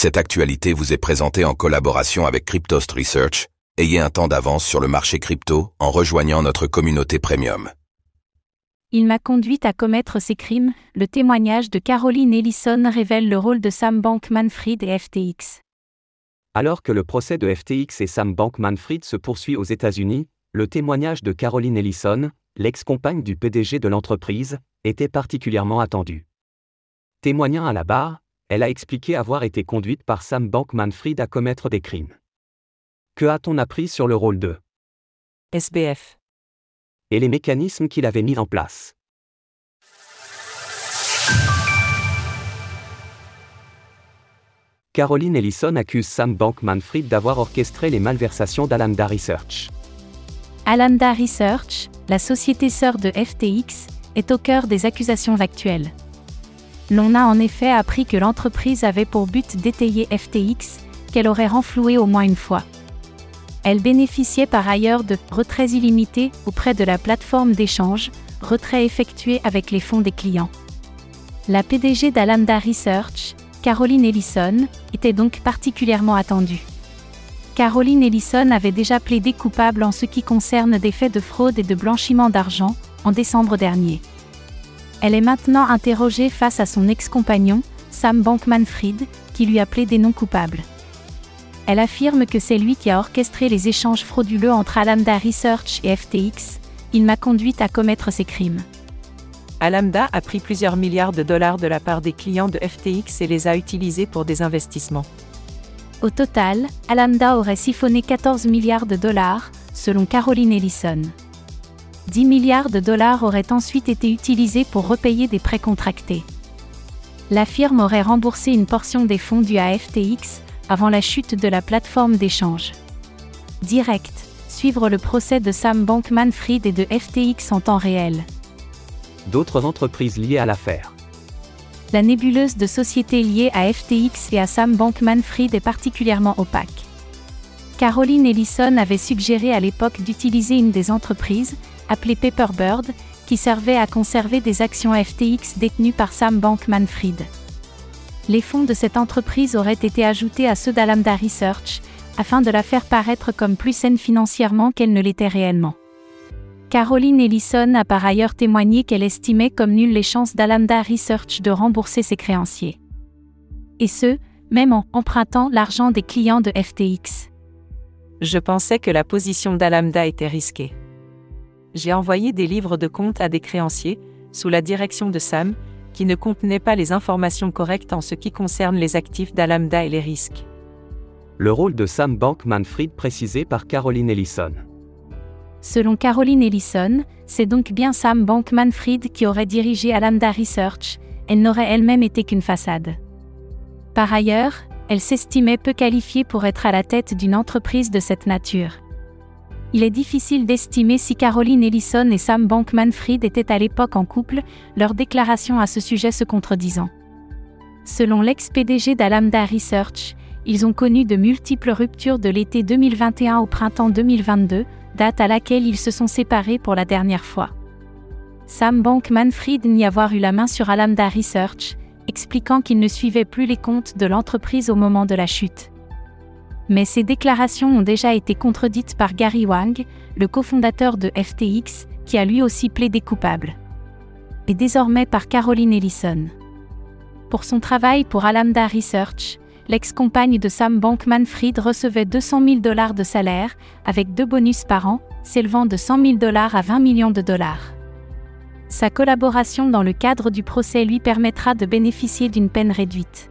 Cette actualité vous est présentée en collaboration avec Cryptost Research. Ayez un temps d'avance sur le marché crypto en rejoignant notre communauté premium. Il m'a conduite à commettre ces crimes. Le témoignage de Caroline Ellison révèle le rôle de Sam Bankman-Fried et FTX. Alors que le procès de FTX et Sam Bankman-Fried se poursuit aux États-Unis, le témoignage de Caroline Ellison, l'ex-compagne du PDG de l'entreprise, était particulièrement attendu. Témoignant à la barre, elle a expliqué avoir été conduite par Sam Bankman-Fried à commettre des crimes. Que a-t-on appris sur le rôle de SBF et les mécanismes qu'il avait mis en place? Caroline Ellison accuse Sam Bankman-Fried d'avoir orchestré les malversations d'Alameda Research. Alameda Research, la société sœur de FTX, est au cœur des accusations actuelles. L'on a en effet appris que l'entreprise avait pour but d'étayer FTX, qu'elle aurait renfloué au moins une fois. Elle bénéficiait par ailleurs de retraits illimités auprès de la plateforme d'échange, retraits effectués avec les fonds des clients. La PDG d'Alameda Research, Caroline Ellison, était donc particulièrement attendue. Caroline Ellison avait déjà plaidé coupable en ce qui concerne des faits de fraude et de blanchiment d'argent, en décembre dernier. Elle est maintenant interrogée face à son ex-compagnon, Sam Bankman-Fried, qui lui a plaidé non coupable. Elle affirme que c'est lui qui a orchestré les échanges frauduleux entre Alameda Research et FTX. Il m'a conduite à commettre ces crimes. Alameda a pris plusieurs milliards de dollars de la part des clients de FTX et les a utilisés pour des investissements. Au total, Alameda aurait siphonné 14 milliards de dollars, selon Caroline Ellison. 10 milliards de dollars auraient ensuite été utilisés pour repayer des prêts contractés. La firme aurait remboursé une portion des fonds dus à FTX avant la chute de la plateforme d'échange. Direct, suivre le procès de Sam Bankman-Fried et de FTX en temps réel. D'autres entreprises liées à l'affaire. La nébuleuse de sociétés liées à FTX et à Sam Bankman-Fried est particulièrement opaque. Caroline Ellison avait suggéré à l'époque d'utiliser une des entreprises, appelée Paperbird, qui servait à conserver des actions FTX détenues par Sam Bankman-Fried. Les fonds de cette entreprise auraient été ajoutés à ceux d'Alameda Research, afin de la faire paraître comme plus saine financièrement qu'elle ne l'était réellement. Caroline Ellison a par ailleurs témoigné qu'elle estimait comme nulles les chances d'Alameda Research de rembourser ses créanciers. Et ce, même en empruntant l'argent des clients de FTX. Je pensais que la position d'Alameda était risquée. J'ai envoyé des livres de compte à des créanciers, sous la direction de Sam, qui ne contenaient pas les informations correctes en ce qui concerne les actifs d'Alameda et les risques. Le rôle de Sam Bankman-Fried précisé par Caroline Ellison. Selon Caroline Ellison, c'est donc bien Sam Bankman-Fried qui aurait dirigé Alameda Research, elle n'aurait elle-même été qu'une façade. Par ailleurs, elle s'estimait peu qualifiée pour être à la tête d'une entreprise de cette nature. Il est difficile d'estimer si Caroline Ellison et Sam Bankman-Fried étaient à l'époque en couple, leurs déclarations à ce sujet se contredisant. Selon l'ex-PDG d'Alameda Research, ils ont connu de multiples ruptures de l'été 2021 au printemps 2022, date à laquelle ils se sont séparés pour la dernière fois. Sam Bankman-Fried n'y avoir eu la main sur Alameda Research, expliquant qu'il ne suivait plus les comptes de l'entreprise au moment de la chute. Mais ces déclarations ont déjà été contredites par Gary Wang, le cofondateur de FTX, qui a lui aussi plaidé coupable. Et désormais par Caroline Ellison. Pour son travail pour Alameda Research, l'ex-compagne de Sam Bankman-Fried recevait 200 000 dollars de salaire, avec deux bonus par an, s'élevant de 100 000 dollars à 20 millions de dollars. Sa collaboration dans le cadre du procès lui permettra de bénéficier d'une peine réduite.